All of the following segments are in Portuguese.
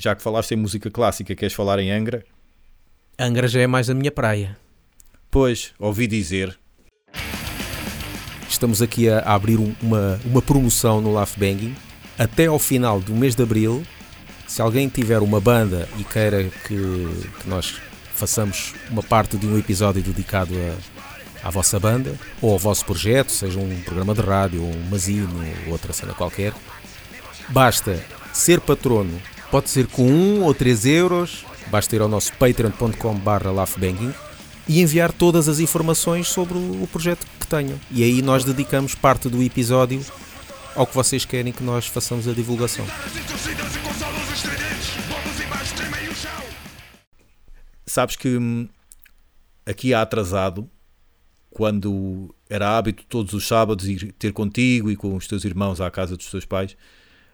já que falaste em música clássica, queres falar em Angra? Angra já é mais a minha praia. Pois, ouvi dizer. Estamos aqui a, a abrir um- uma, uma promoção no Laugh Banging. Até ao final do mês de Abril, se alguém tiver uma banda e queira que, que nós façamos uma parte de um episódio dedicado a, à vossa banda ou ao vosso projeto, seja um programa de rádio, um mazino, outra cena qualquer, basta ser patrono. Pode ser com 1 ou 3 euros, basta ir ao nosso patreon.com.br e enviar todas as informações sobre o o projeto que tenham. E aí nós dedicamos parte do episódio ao que vocês querem que nós façamos a divulgação. Sabes que hum, aqui há atrasado, quando era hábito todos os sábados ir ter contigo e com os teus irmãos à casa dos teus pais,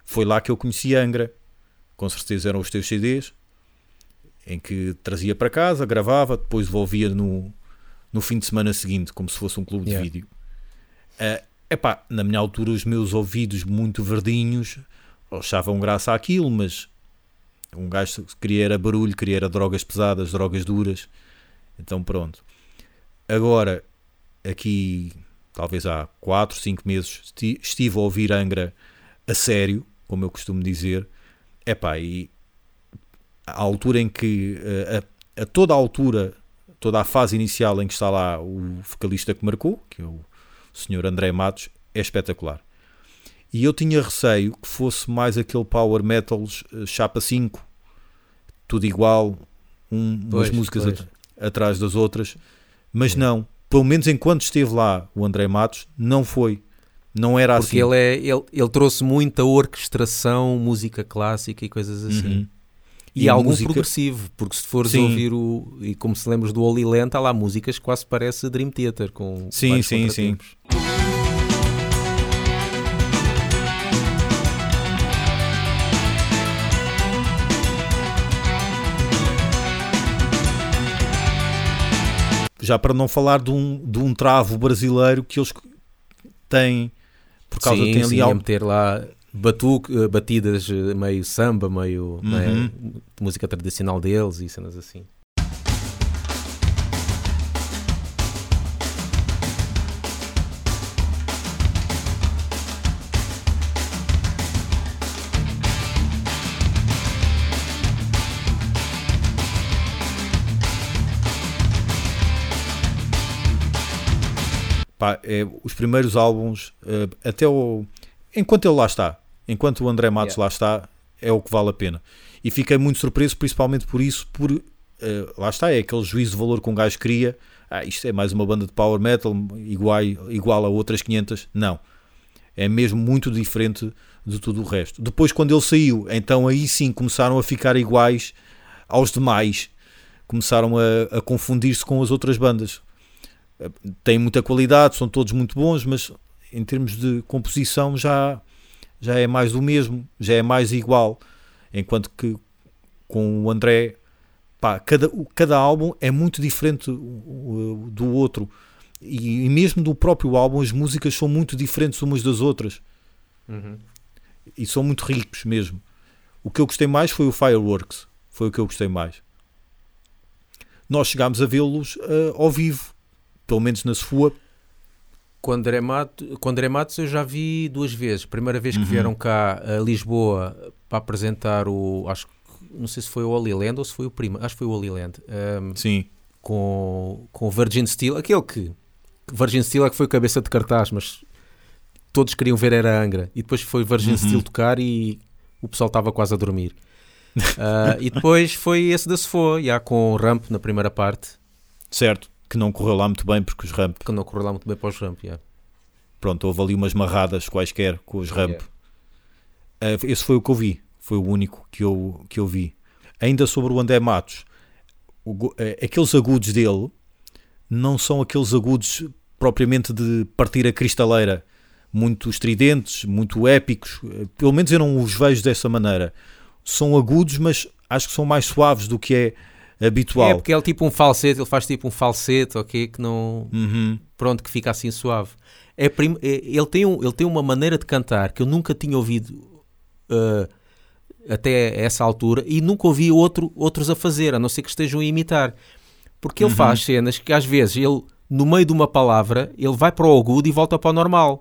foi lá que eu conheci Angra. Com certeza eram os teus CDs, em que trazia para casa, gravava, depois devolvia no, no fim de semana seguinte, como se fosse um clube Yeah. de vídeo. É epá, na minha altura, os meus ouvidos muito verdinhos achavam graça àquilo, mas um gajo queria era barulho, queria era drogas pesadas, drogas duras. Então pronto. Agora, aqui, talvez há 4, 5 meses, esti- estive a ouvir Angra a sério, como eu costumo dizer. Epá, e a altura em que, eh, a, a toda a altura, toda a fase inicial em que está lá o vocalista que marcou, que é o Sr. André Matos, é espetacular. E eu tinha receio que fosse mais aquele power metals eh, chapa 5, tudo igual, um, umas Pois, músicas pois. at- atrás das outras, mas não, pelo menos enquanto esteve lá o André Matos, não foi, não era Porque assim. ele, é, ele, ele trouxe muita orquestração, música clássica e coisas assim. Uhum. E, E música- progressivo, porque se fores Sim. ouvir o. E como se lembras do Holy Land, há lá músicas que quase parece Dream Theater com Sim, sim, sim. Já para não falar de um, de um travo brasileiro que eles têm, por causa sim, tem ali sim, a algo. meter lá batuque, eh, batidas eh, meio samba, meio não é, Uhum. de música tradicional deles e cenas assim. Pá, é, os primeiros álbuns, eh, até o. Enquanto ele lá está, enquanto o André Matos Yeah. lá está, é o que vale a pena. E fiquei muito surpreso, principalmente por isso, por. eh, lá está, é aquele juízo de valor que um gajo cria. Ah, isto é mais uma banda de power metal igual, igual a outras 500. Não. É mesmo muito diferente de tudo o resto. Depois, quando ele saiu, então aí sim começaram a ficar iguais aos demais. Começaram a, a confundir-se com as outras bandas têm muita qualidade, são todos muito bons, mas em termos de composição já, já é mais do mesmo, já é mais igual. Enquanto que com o André, pá, cada, cada álbum é muito diferente do outro. E, e mesmo do próprio álbum, as músicas são muito diferentes umas das outras. E são muito ricos mesmo. O que eu gostei mais foi o Fireworks. Foi o que eu gostei mais. Nós chegámos a vê-los eh, ao vivo, pelo menos na Sefua, Com André, Mato, com André Matos eu já vi duas vezes. Primeira vez que Uhum. vieram cá a Lisboa para apresentar o. Acho que não sei se foi o Holy Land ou se foi o primo. Acho que foi o Holy Land. ehm, Sim. com, com o Virgin Steel, aquele que Virgin Steel é que foi cabeça de cartaz, mas todos queriam ver era Angra. E depois foi Virgin Uhum. Steel tocar e o pessoal estava quase a dormir. Ah, e depois foi esse da Sefo, já com o Ramp na primeira parte, Certo. Que não correu lá muito bem porque os Ramp, que não correu lá muito bem para os Ramp. já. pronto, houve ali umas marradas quaisquer com os Ramp. Yeah. Eh, esse foi o que eu vi. Foi o único que eu, que eu vi. Ainda sobre o André Matos, o eh, aqueles agudos dele não são aqueles agudos propriamente de partir a cristaleira, muito estridentes, muito épicos. Eh, Pelo menos eu não os vejo dessa maneira. São agudos, mas acho que são mais suaves do que é habitual. É porque ele é tipo um falsete, ele faz tipo um falsete, ok? Que não. Uhum. Pronto, que fica assim suave. É prim- é- ele, tem um- ele tem uma maneira de cantar que eu nunca tinha ouvido. ah, até essa altura e nunca ouvi outro, outros a fazer, a não ser que estejam a imitar. Porque ele Uhum. faz cenas que às vezes ele, no meio de uma palavra, ele vai para o agudo e volta para o normal.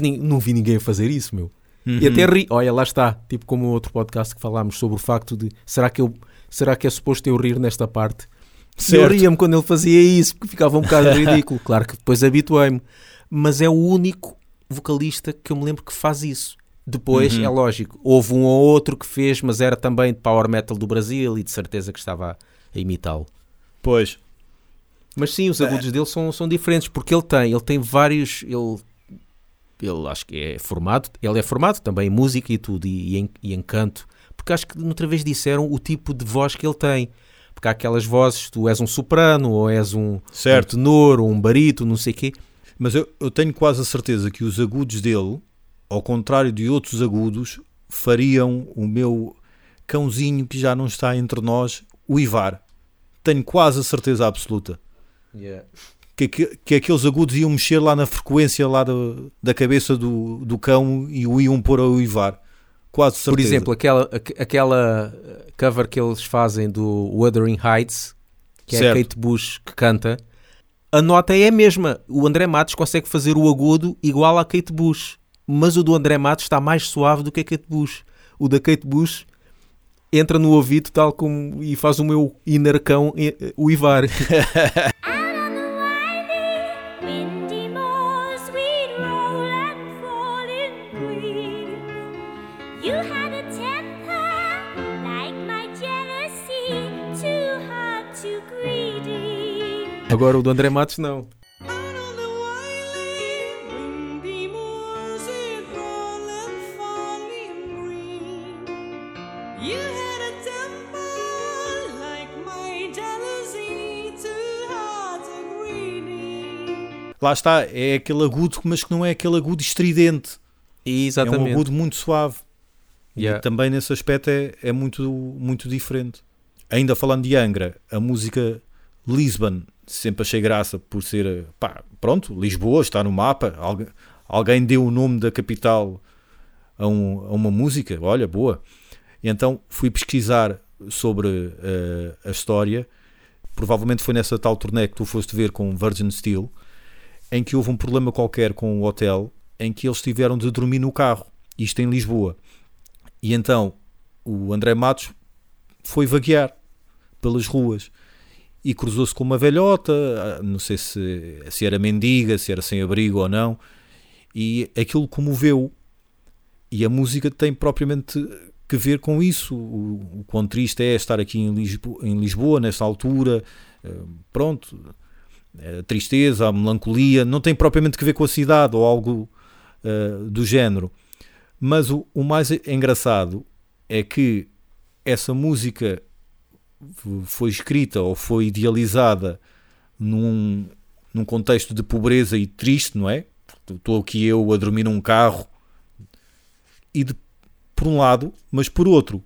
Mas não vi ninguém a fazer isso, meu. E Uhum. até ri. Olha, lá está. Tipo como o outro podcast que falámos sobre o facto de será que, eu, será que é suposto eu rir nesta parte? Eu Certo. ria-me quando ele fazia isso, porque ficava um bocado ridículo. Claro que depois habituei-me. Mas é o único vocalista que eu me lembro que faz isso. Depois, Uhum. é lógico, houve um ou outro que fez, mas era também de power metal do Brasil e de certeza que estava a, imitá-lo. Pois. Mas sim, os agudos dele são, são diferentes, porque ele tem, ele tem vários. Ele, ele acho que é formado, ele é formado também em música e tudo, e, e em, e em canto, porque acho que outra vez disseram o tipo de voz que ele tem. Porque há aquelas vozes, tu és um soprano, ou és um, Certo. um tenor, ou um barito, não sei o quê. Mas eu, eu tenho quase a certeza que os agudos dele, ao contrário de outros agudos, fariam o meu cãozinho que já não está entre nós uivar. Tenho quase a certeza absoluta. Que, que, que aqueles agudos iam mexer lá na frequência lá da, da cabeça do, do cão e o iam pôr a uivar. Quase certeza. Por exemplo, aquela, aqu- aquela uh, cover que eles fazem do Wuthering Heights, que é a Certo. Kate Bush que canta, a nota é a mesma. O André Matos consegue fazer o agudo igual à Kate Bush, mas o do André Matos está mais suave do que a Kate Bush. O da Kate Bush entra no ouvido tal como e faz o meu inner cão eh, eh, Agora o do André Matos não. Lá está, é aquele agudo, mas que não é aquele agudo estridente. É um Exatamente. agudo muito suave. Yeah. E também nesse aspecto é, é muito, muito diferente. Ainda falando de Angra, a música Lisbon, sempre achei graça por ser, pá, pronto, Lisboa está no mapa, Algu- alguém deu o nome da capital a, um- a uma música, olha, boa. E então fui pesquisar sobre eh, a história, provavelmente foi nessa tal turnê que tu foste ver com Virgin Steel, em que houve um problema qualquer com o hotel, em que eles tiveram de dormir no carro, isto em Lisboa. E então o André Matos foi vaguear pelas ruas e cruzou-se com uma velhota, ah, não sei se, se era mendiga, se era sem abrigo ou não, e aquilo comoveu. E a música tem propriamente que ver com isso. O, o quão triste é estar aqui em Lisboa, em Lisboa nesta altura, eh, pronto, a tristeza, a melancolia, não tem propriamente que ver com a cidade ou algo eh, do género. Mas o, o mais engraçado é que essa música foi escrita ou foi idealizada num, num contexto de pobreza e triste, não é? Estou aqui eu a dormir num carro. E de- por um lado, mas por outro,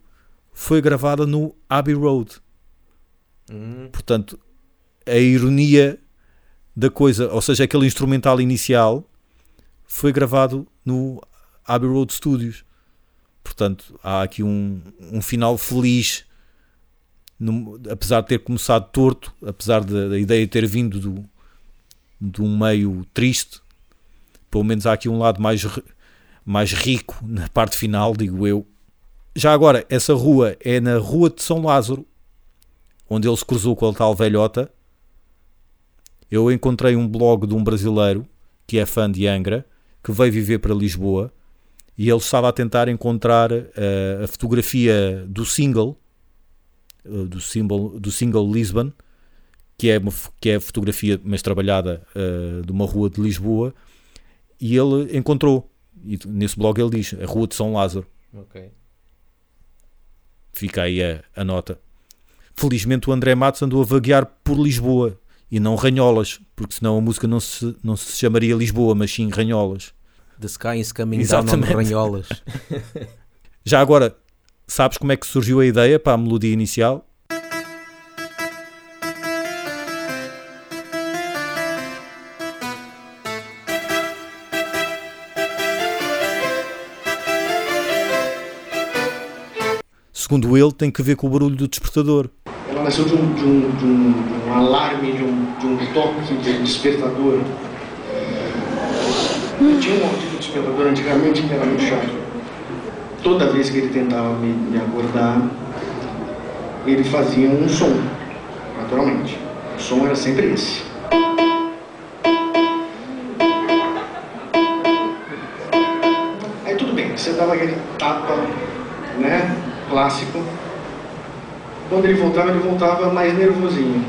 foi gravada no Abbey Road. Portanto, a ironia da coisa, ou seja, aquele instrumental inicial, foi gravado no Abbey Road Studios. Portanto, há aqui um, um final feliz, num- apesar de ter começado torto, apesar da, ideia ter vindo do, de um meio triste, pelo menos há aqui um lado mais, mais rico na parte final, digo eu. Já agora, essa rua é na Rua de São Lázaro, onde ele se cruzou com a tal velhota. Eu encontrei um blog de um brasileiro que é fã de Angra, que veio viver para Lisboa e ele estava a tentar encontrar eh, a fotografia do single, do, single do single Lisbon, que é, uma, que é a fotografia, mas trabalhada eh, de uma rua de Lisboa, e ele encontrou. E nesse blog ele diz: a Rua de São Lázaro. Ok. Fica aí a, a nota. Felizmente o André Matos andou a vaguear por Lisboa e não Ranholas, porque senão a música não se, não se chamaria Lisboa, mas sim Ranholas. The Sky is Coming Exatamente. Down on Ranholas. Já agora, sabes como é que surgiu a ideia para a melodia inicial? Segundo ele, tem que ver com o barulho do despertador. Ela nasceu de um, de um, de um, de um alarme, de um, toque de despertador. Tinha um de despertador antigamente que era muito chato. Toda vez que ele tentava me, me acordar, ele fazia um som, naturalmente. O som era sempre esse. Aí tudo bem, você dava aquele tapa, né, clássico. Quando ele voltava, ele voltava mais nervosinho.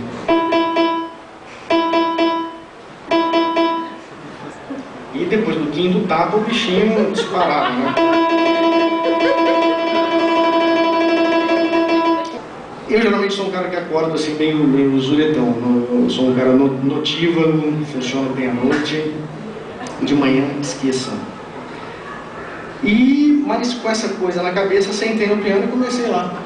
E depois do quinto tapa, o bichinho disparava, né? Eu geralmente sou um cara que acorda assim meio, meio zuretão. Sou um cara no- notívago, funciona bem à noite. De manhã, esqueça. E, mas com essa coisa na cabeça, sentei no piano e comecei lá.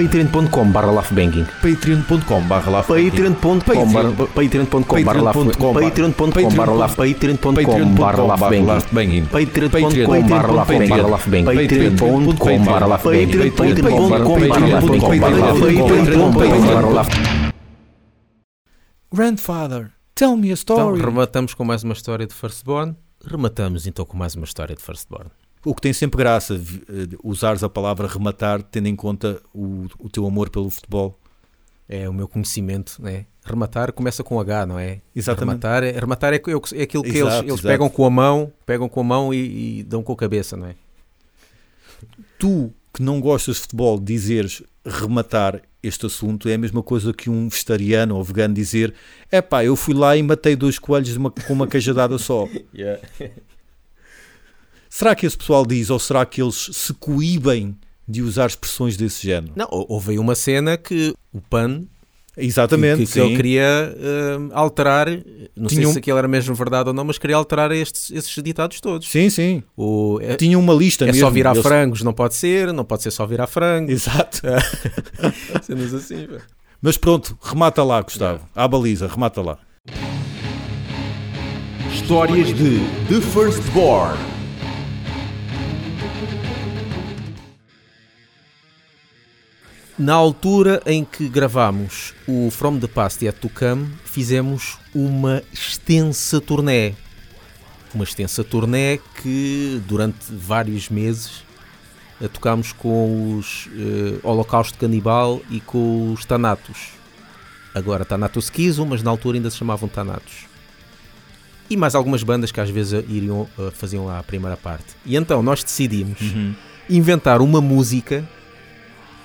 Patreon.com barra laughbanging patreon.com barra Patreon.com barra Patreon.com barra laugh- Patreon.com barra laugh- Patreon.com barra laughbanging Patreon.com barra laughbanging Patreon.com barra Patreon.com barra laughbanging Patreon.com barra laughbanging Grandfather, tell me a Então, story. rematamos com mais uma história de Firstborn. Rematamos então com mais uma história de Firstborn. O que tem sempre graça, eh, usares a palavra rematar, tendo em conta o, o teu amor pelo futebol. É o meu conhecimento, né? Rematar começa com H, não é? Exatamente. Rematar é, rematar é, é aquilo que Exato, eles, eles exato. pegam com a mão, pegam com a mão e, e dão com a cabeça, não é? Tu que não gostas de futebol, dizeres rematar este assunto é a mesma coisa que um vegetariano ou vegano dizer: é pá, eu fui lá e matei dois coelhos de uma- com uma cajadada só. Será que esse pessoal diz ou será que eles se coíbem de usar expressões desse género? Não, hou- houve aí uma cena que o PAN Exatamente, que, que ele queria hum, alterar, não sei Tinha um- se aquilo era mesmo verdade ou não, mas queria alterar estes, esses ditados todos. Sim, sim. O, é, Tinha uma lista é mesmo. só virar Eles- frangos, não pode ser, não pode ser só virar frangos. Exato. Cenas assim. Mas pronto, remata lá, Gustavo. À baliza, remata lá. Histórias de The Firstborn. Na altura em que gravámos o From the Past Yet to Come, fizemos uma extensa turnê. Uma extensa turnê que durante vários meses tocámos com os eh, Holocausto Canibal e com os Thanatos. Agora Thanatos Kizo, mas na altura ainda se chamavam Thanatos. E mais algumas bandas que às vezes iriam, eh, faziam lá a primeira parte. E então nós decidimos inventar uma música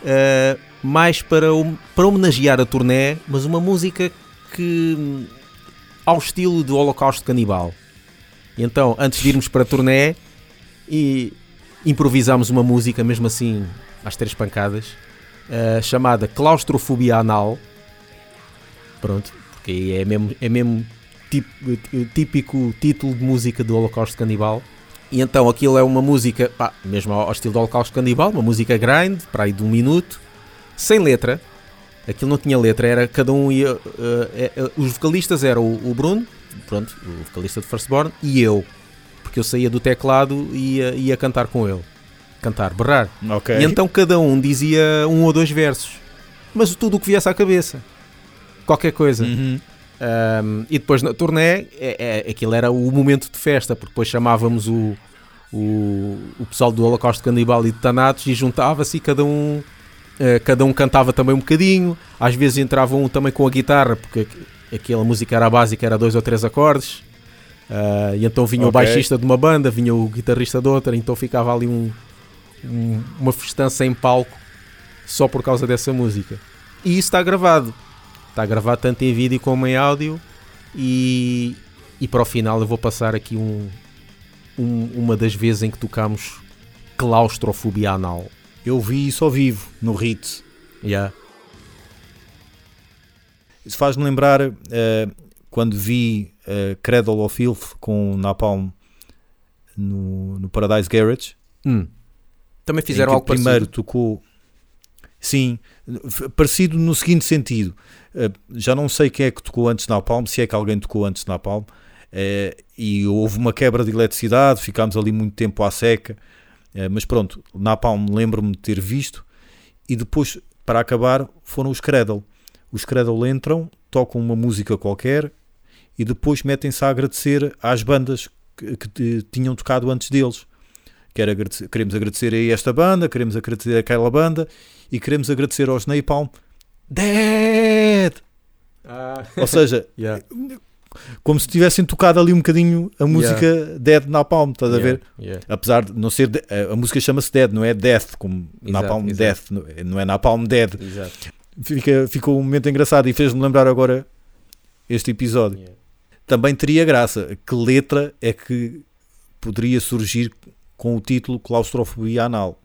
Uh, mais para, para homenagear a turnê, mas uma música que ao estilo do Holocausto Canibal. Então, antes de irmos para a turnê, e improvisámos uma música, mesmo assim, às três pancadas, uh, chamada Claustrofobia Anal. Pronto, porque é mesmo, é mesmo típico título de música do Holocausto Canibal. E então aquilo é uma música, pá, mesmo ao, estilo do Holocausto Canibal, uma música grind, para aí de um minuto, sem letra. Aquilo não tinha letra, era cada um ia. eh, eh, os vocalistas eram o, o Bruno, pronto, o vocalista de Firstborn, e eu, porque eu saía do teclado e ia, ia cantar com ele. Cantar, berrar. Ok. E então cada um dizia um ou dois versos, mas tudo o que viesse à cabeça, qualquer coisa. Uhum. Um, e depois na turnê, é, é- aquilo era o momento de festa, porque depois chamávamos o, o, o pessoal do Holocausto Canibal e de Thanatos e juntava-se e cada um, eh, cada um cantava também um bocadinho. Às vezes entrava um também com a guitarra, porque aqu- aquela música era básica, era dois ou três acordes. Ah, e então vinha o Ok. baixista de uma banda, vinha o guitarrista de outra, então ficava ali um, um- uma festança em palco só por causa dessa música. E isso está gravado. Está gravado tanto em vídeo como em áudio. E, e para o final eu vou passar aqui um, um- uma das vezes em que tocámos claustrofobia anal. Eu vi isso ao vivo, no Ritz. Yeah. Isso faz-me lembrar eh, quando vi eh, Cradle of Filth com Napalm no, no Paradise Garage. Hum. Também fizeram algo primeiro parecido. tocou. Sim, parecido no seguinte sentido. Eh, já não sei quem é que tocou antes na Napalm, se é que alguém tocou antes na Napalm. eh, e houve uma quebra de eletricidade, ficámos ali muito tempo à seca. eh, mas pronto, Napalm lembro-me de ter visto. E depois, para acabar, foram os Cradle. Os Cradle entram, tocam uma música qualquer e depois metem-se a agradecer às bandas que, que tinham tocado antes deles. Quero agradecer- queremos agradecer a esta banda, queremos agradecer àquela banda e queremos agradecer aos Napalm. Dead! Ou seja, Yeah. como se tivessem tocado ali um bocadinho a música Dead Napalm, estás a ver? Yeah. Apesar de não ser. de- a, a música chama-se Dead, não é Death, como Exato, Napalm exato. Death, não é- é Napalm Dead. Exato. Fica, ficou um momento engraçado e fez-me lembrar agora este episódio. Yeah. Também teria graça. Que letra é que poderia surgir com o título Claustrofobia Anal?